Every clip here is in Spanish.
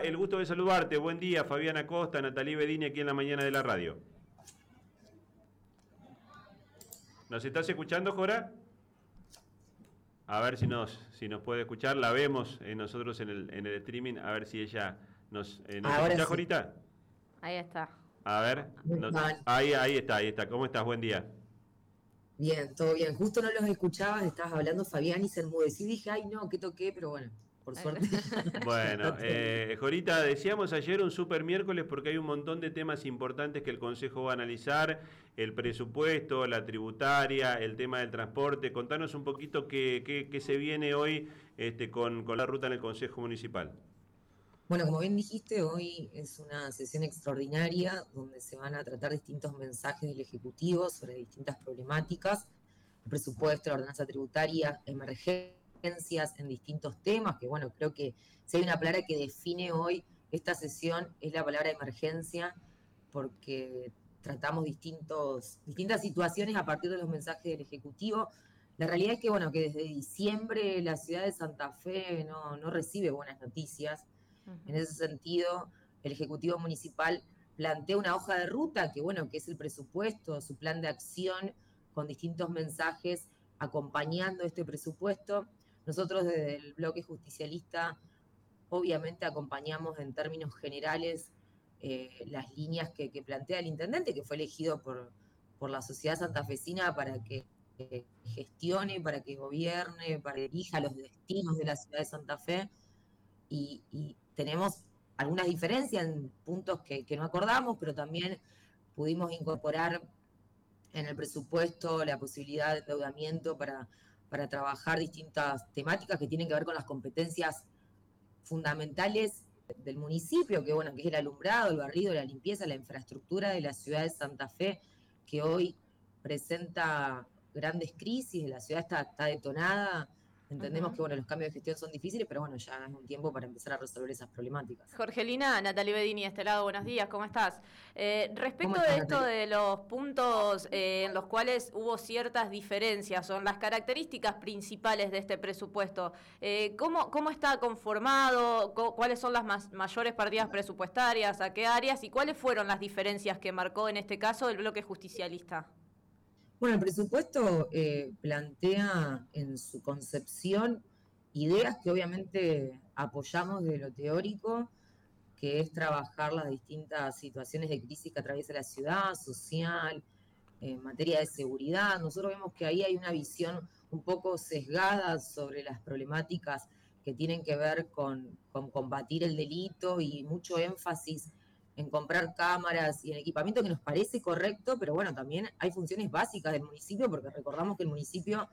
El gusto de saludarte. Buen día, Fabiana Costa, Natalí Bedini, aquí en la mañana de la radio. ¿Nos estás escuchando, Jora? A ver si nos, si nos puede escuchar. La vemos eh, nosotros en el, en el streaming. A ver si ella nos, eh, nos escucha, Jorita. Ahí está. A ver. ahí, ahí está, ahí está. ¿Cómo estás? Buen día. Bien, todo bien. Justo no los escuchaba, estabas hablando Fabián y se enmudeció y dije, ay no, que toqué, pero bueno por suerte. Bueno, eh, Jorita, decíamos ayer un super miércoles porque hay un montón de temas importantes que el Consejo va a analizar, el presupuesto, la tributaria, el tema del transporte. Contanos un poquito qué, qué, se viene hoy este, con, con la ruta en el Consejo Municipal. Bueno, como bien dijiste, hoy es una sesión extraordinaria donde se van a tratar distintos mensajes del Ejecutivo sobre distintas problemáticas, el presupuesto, la ordenanza tributaria, emergencia en distintos temas, que bueno, creo que si hay una palabra que define hoy esta sesión es la palabra emergencia, porque tratamos distintos, distintas situaciones a partir de los mensajes del Ejecutivo. La realidad es que, bueno, que desde diciembre la ciudad de Santa Fe no, no recibe buenas noticias. En ese sentido, el Ejecutivo Municipal plantea una hoja de ruta, que bueno, que es el presupuesto, su plan de acción, con distintos mensajes acompañando este presupuesto. Nosotros desde el bloque justicialista obviamente acompañamos en términos generales eh, las líneas que, plantea el intendente, que fue elegido por, por la sociedad santafesina para que gestione, para que gobierne, para que elija los destinos de la ciudad de Santa Fe. Y, tenemos algunas diferencias en puntos que no acordamos, pero también pudimos incorporar en el presupuesto la posibilidad de endeudamiento para para trabajar distintas temáticas que tienen que ver con las competencias fundamentales del municipio, que bueno, que es el alumbrado, el barrido, la limpieza, la infraestructura de la ciudad de Santa Fe, que hoy presenta grandes crisis, la ciudad está, está detonada, Entendemos que bueno, los cambios de gestión son difíciles, pero bueno, ya es un tiempo para empezar a resolver esas problemáticas. Jorgelina, Natalie Bedini, este lado, buenos días, ¿cómo estás? Eh, respecto de esto de los puntos eh, en los cuales hubo ciertas diferencias, son las características principales de este presupuesto. Eh, ¿cómo, ¿Cómo está conformado? ¿Cuáles son las mayores partidas presupuestarias? ¿A qué áreas? ¿Y cuáles fueron las diferencias que marcó en este caso el bloque justicialista? Bueno, el presupuesto eh, plantea en su concepción ideas que obviamente apoyamos de lo teórico, que es trabajar las distintas situaciones de crisis que atraviesa la ciudad, social, en materia de seguridad. Nosotros vemos que ahí hay una visión un poco sesgada sobre las problemáticas que tienen que ver con, con combatir el delito y mucho énfasis en comprar cámaras y en equipamiento que nos parece correcto, pero bueno, también hay funciones básicas del municipio, porque recordamos que el municipio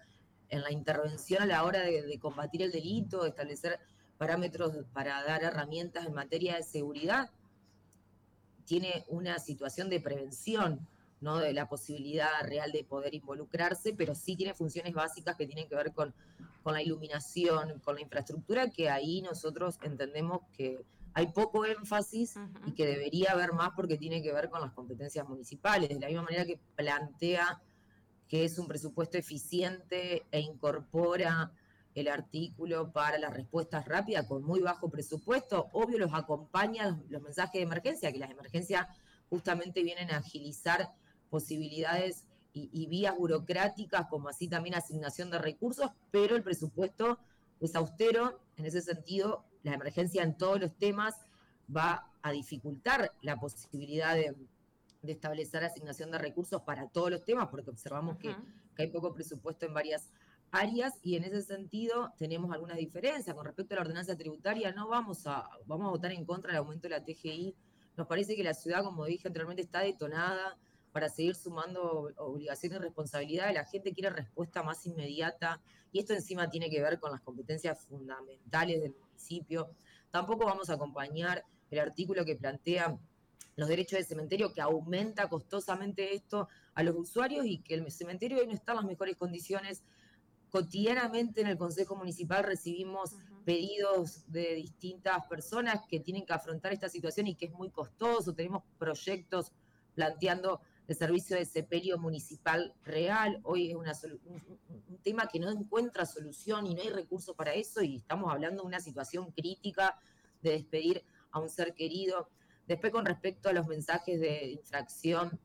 en la intervención a la hora de, combatir el delito, de establecer parámetros para dar herramientas en materia de seguridad, tiene una situación de prevención, no de la posibilidad real de poder involucrarse, pero sí tiene funciones básicas que tienen que ver con, con la iluminación, con la infraestructura, que ahí nosotros entendemos que hay poco énfasis y que debería haber más porque tiene que ver con las competencias municipales, de la misma manera que plantea que es un presupuesto eficiente e incorpora el artículo para las respuestas rápidas con muy bajo presupuesto, obvio los acompaña los mensajes de emergencia, que las emergencias justamente vienen a agilizar posibilidades y, y vías burocráticas, como así también asignación de recursos, pero el presupuesto es austero en ese sentido la emergencia en todos los temas va a dificultar la posibilidad de, establecer asignación de recursos para todos los temas, porque observamos que, hay poco presupuesto en varias áreas y en ese sentido tenemos algunas diferencias. Con respecto a la ordenanza tributaria, no vamos a, vamos a votar en contra del aumento de la TGI. Nos parece que la ciudad, como dije anteriormente, está detonada para seguir sumando obligaciones y responsabilidades. La gente quiere respuesta más inmediata y esto encima tiene que ver con las competencias fundamentales del municipio. Tampoco vamos a acompañar el artículo que plantea los derechos del cementerio, que aumenta costosamente esto a los usuarios y que el cementerio hoy no está en las mejores condiciones. Cotidianamente en el Consejo Municipal recibimos pedidos de distintas personas que tienen que afrontar esta situación y que es muy costoso. Tenemos proyectos planteando el servicio de sepelio municipal real. Hoy es un, tema que no encuentra solución y no hay recursos para eso y estamos hablando de una situación crítica de despedir a un ser querido. Después, con respecto a los mensajes de infracción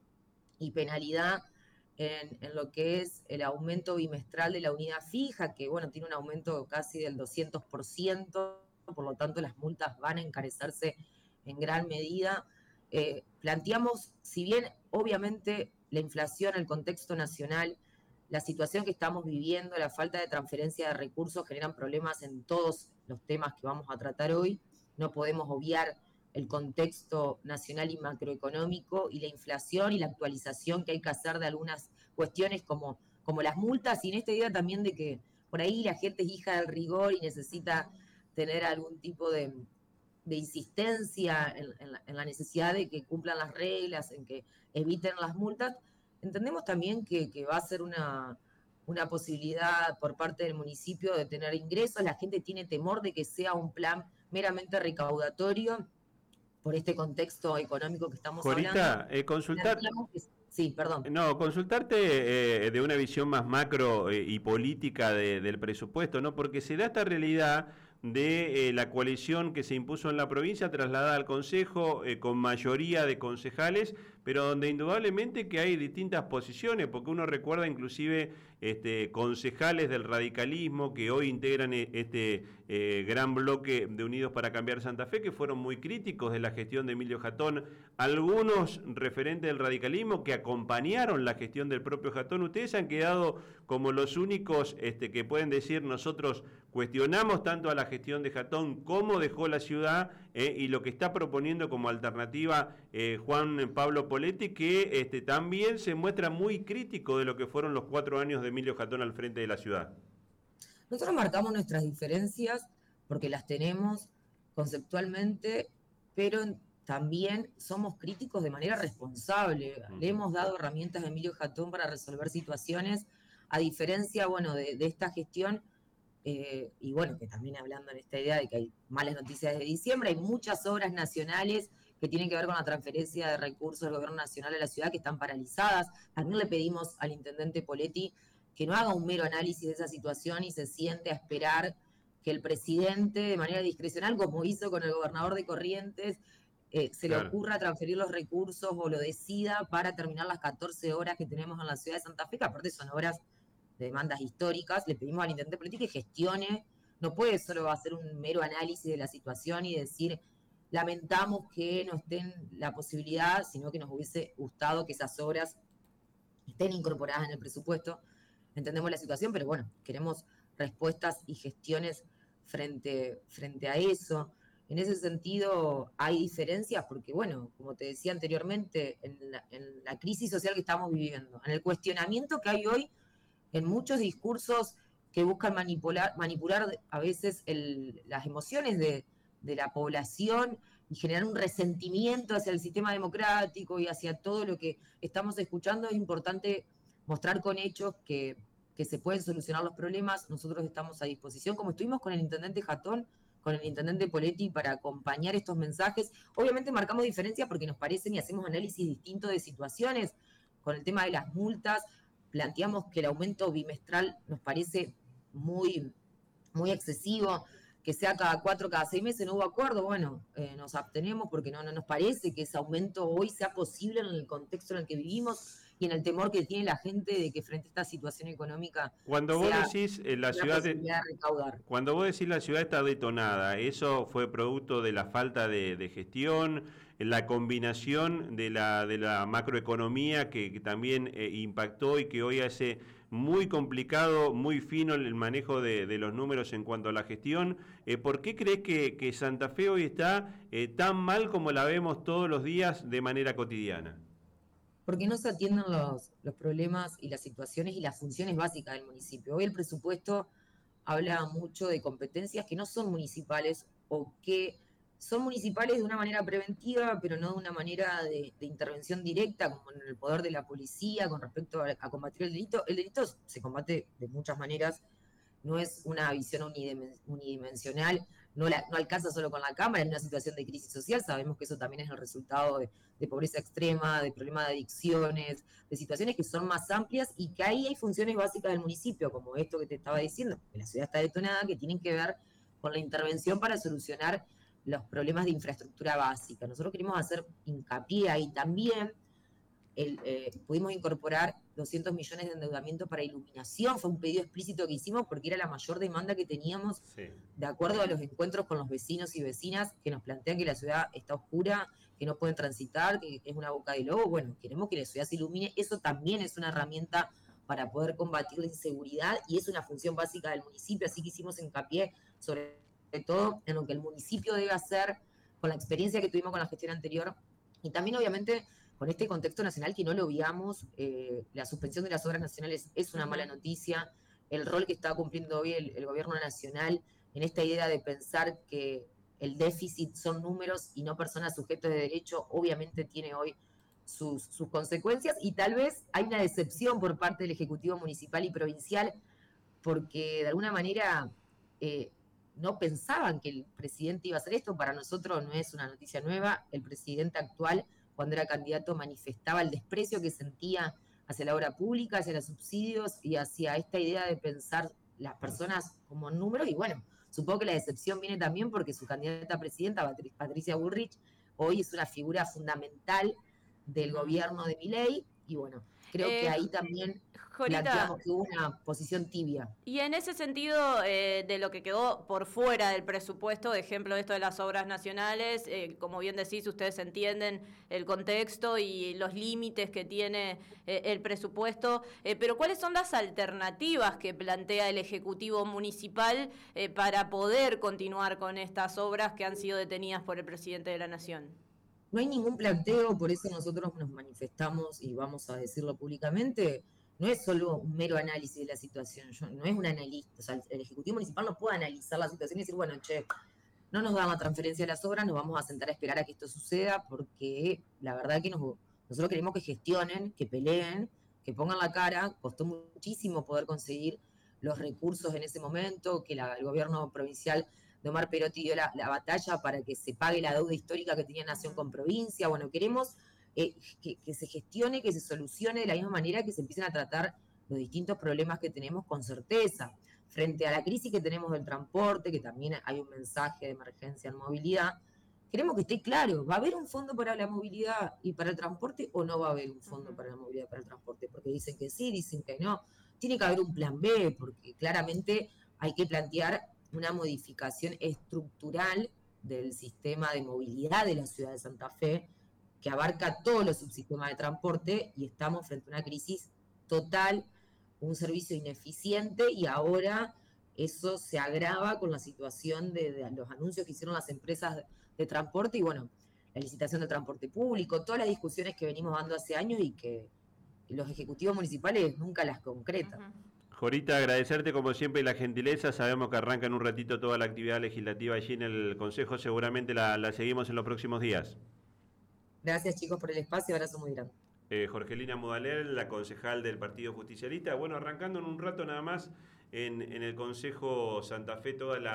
y penalidad, en, lo que es el aumento bimestral de la unidad fija, que bueno, tiene un aumento casi del 200%, por lo tanto las multas van a encarecerse en gran medida. Eh, planteamos, si bien obviamente la inflación, el contexto nacional, la situación que estamos viviendo, la falta de transferencia de recursos generan problemas en todos los temas que vamos a tratar hoy. No podemos obviar el contexto nacional y macroeconómico y la inflación y la actualización que hay que hacer de algunas cuestiones como, como las multas y en esta idea también de que por ahí la gente es hija del rigor y necesita tener algún tipo de, insistencia en, la, necesidad de que cumplan las reglas, en que eviten las multas. Entendemos también que, va a ser una, una posibilidad por parte del municipio de tener ingresos. La gente tiene temor de que sea un plan meramente recaudatorio por este contexto económico que estamos hablando. Eh, consultar... Sí, perdón. No, consultarte eh, de una visión más macro eh, y política del presupuesto, ¿no? Porque se da esta realidad de eh, la coalición que se impuso en la provincia, trasladada al Consejo con mayoría de concejales, pero donde indudablemente que hay distintas posiciones, porque uno recuerda inclusive este, concejales del radicalismo que hoy integran eh, este eh, gran bloque de Unidos para Cambiar Santa Fe, que fueron muy críticos de la gestión de Emilio Jatón, algunos referentes del radicalismo que acompañaron la gestión del propio Jatón, ustedes han quedado como los únicos este, que pueden decir nosotros cuestionamos tanto a la gestión de Jatón como dejó la ciudad eh, y lo que está proponiendo como alternativa Juan Pablo Poletti, que este, también se muestra muy crítico de lo que fueron los cuatro años de Emilio Jatón al frente de la ciudad? Nosotros marcamos nuestras diferencias porque las tenemos conceptualmente, pero también somos críticos de manera responsable. Le hemos dado herramientas a Emilio Jatón para resolver situaciones, a diferencia, bueno, de, esta gestión, eh, y bueno, que también hablando en esta idea de que hay malas noticias de diciembre, hay muchas obras nacionales que tienen que ver con la transferencia de recursos del gobierno nacional a la ciudad que están paralizadas. También le pedimos al intendente Poletti que no haga un mero análisis de esa situación y se siente a esperar que el presidente, de manera discrecional, como hizo con el gobernador de Corrientes, eh, se le ocurra transferir los recursos o lo decida para terminar las 14 horas que tenemos en la ciudad de Santa Fe, que aparte son horas de demandas históricas. Le pedimos al intendente político que gestione, no puede solo hacer un mero análisis de la situación y decir, lamentamos que no estén la posibilidad, sino que nos hubiese gustado que esas obras estén incorporadas en el presupuesto entendemos la situación, pero bueno, queremos respuestas y gestiones frente, frente a eso. En ese sentido, hay diferencias porque, bueno, como te decía anteriormente, en la, crisis social que estamos viviendo, en el cuestionamiento que hay hoy en muchos discursos que buscan manipular, manipular a veces las emociones de, de la población y generar un resentimiento hacia el sistema democrático y hacia todo lo que estamos escuchando, es importante mostrar con hechos que, se pueden solucionar los problemas. Nosotros estamos a disposición, como estuvimos con el intendente Jatón, con el intendente Poletti para acompañar estos mensajes. Obviamente marcamos diferencias porque nos parecen y hacemos análisis distintos de situaciones. Con el tema de las multas, planteamos que el aumento bimestral nos parece muy, muy excesivo, que sea cada cuatro, cada seis meses, no hubo acuerdo. Bueno, eh, nos abstenemos porque no, no nos parece que ese aumento hoy sea posible en el contexto en el que vivimos y en el temor que tiene la gente de que frente a esta situación económica cuando vos decís eh, la ciudad de, cuando vos decís la ciudad está detonada eso fue producto de la falta de, gestión la combinación de la de la macroeconomía que, también eh, impactó y que hoy hace muy complicado, muy fino el manejo de, los números en cuanto a la gestión. Eh, ¿Por qué crees que, Santa Fe hoy está tan mal como la vemos todos los días de manera cotidiana? porque no se atienden los, problemas y las situaciones y las funciones básicas del municipio. Hoy el presupuesto habla mucho de competencias que no son municipales o que son municipales de una manera preventiva, pero no de una manera de, intervención directa, como en el poder de la policía con respecto a, combatir el delito. El delito se combate de muchas maneras, no es una visión unidimensional no, alcanza solo con la Cámara en una situación de crisis social. Sabemos que eso también es el resultado de, pobreza extrema, de problemas de adicciones, de situaciones que son más amplias y que ahí hay funciones básicas del municipio, como esto que te estaba diciendo, que la ciudad está detonada, que tienen que ver con la intervención para solucionar los problemas de infraestructura básica. Nosotros queremos hacer hincapié ahí también. Eh, pudimos incorporar 200 millones de endeudamiento para iluminación, fue un pedido explícito que hicimos porque era la mayor demanda que teníamos de acuerdo a los encuentros con los vecinos y vecinas que nos plantean que la ciudad está oscura, que no pueden transitar, que es una boca de lobo. Bueno, queremos que la ciudad se ilumine, eso también es una herramienta para poder combatir la inseguridad y es una función básica del municipio, así que hicimos hincapié sobre todo en lo que el municipio debe hacer con la experiencia que tuvimos con la gestión anterior y también obviamente con este contexto nacional que no lo veamos, eh, la suspensión de las obras nacionales es una mala noticia, el rol que está cumpliendo hoy el, gobierno nacional en esta idea de pensar que el déficit son números y no personas sujetas de derecho, obviamente tiene hoy sus, consecuencias y tal vez hay una decepción por parte del Ejecutivo Municipal y Provincial porque de alguna manera eh, no pensaban que el presidente iba a hacer esto. Para nosotros no es una noticia nueva. El presidente actual, cuando era candidato, manifestaba el desprecio que sentía hacia la obra pública, hacia los subsidios y hacia esta idea de pensar las personas como números. Y bueno, supongo que la decepción viene también porque su candidata a presidenta, Patricia Burrich, hoy es una figura fundamental del gobierno de Miley. Y bueno, creo que eh, ahí también Jorita, que hubo una posición tibia. Y en ese sentido, eh, de lo que quedó por fuera del presupuesto, de ejemplo esto de las obras nacionales, eh, como bien decís, ustedes entienden el contexto y los límites que tiene eh, el presupuesto, pero ¿cuáles son las alternativas que plantea el Ejecutivo Municipal para poder continuar con estas obras que han sido detenidas por el presidente de la Nación? No hay ningún planteo, por eso nosotros nos manifestamos y vamos a decirlo públicamente no es solo un mero análisis de la situación, no es un analista, o sea, el Ejecutivo Municipal no puede analizar la situación y decir, bueno, che, no nos dan la transferencia de las obras, nos vamos a sentar a esperar a que esto suceda, porque la verdad que nosotros queremos que gestionen, que peleen, que pongan la cara, costó muchísimo poder conseguir los recursos en ese momento, que el gobierno provincial de Omar Perotti dio la, la batalla para que se pague la deuda histórica que tenía Nación con provincia, bueno, queremos eh, que, se gestione, que se solucione de la misma manera que se empiecen a tratar los distintos problemas que tenemos con certeza. Frente a la crisis que tenemos del transporte, que también hay un mensaje de emergencia en movilidad, queremos que esté claro, ¿va a haber un fondo para la movilidad y para el transporte o no va a haber un fondo para la movilidad y para el transporte? Porque dicen que sí, dicen que no. Tiene que haber un plan B, porque claramente hay que plantear una modificación estructural del sistema de movilidad de la ciudad de Santa Fe, que abarca todos los subsistemas de transporte y estamos frente a una crisis total, un servicio ineficiente y ahora eso se agrava con la situación de, los anuncios que hicieron las empresas de, transporte y bueno, la licitación del transporte público, todas las discusiones que venimos dando hace años y que los ejecutivos municipales nunca las concretan. Jorita, agradecerte como siempre la gentileza. Sabemos que arranca en un ratito toda la actividad legislativa allí en el Consejo. Seguramente la seguimos en los próximos días. Gracias chicos por el espacio, abrazo muy grande. Eh, Jorgelina Mudalel, la concejal del Partido Justicialista. Bueno, arrancando en un rato nada más en el Consejo Santa Fe toda la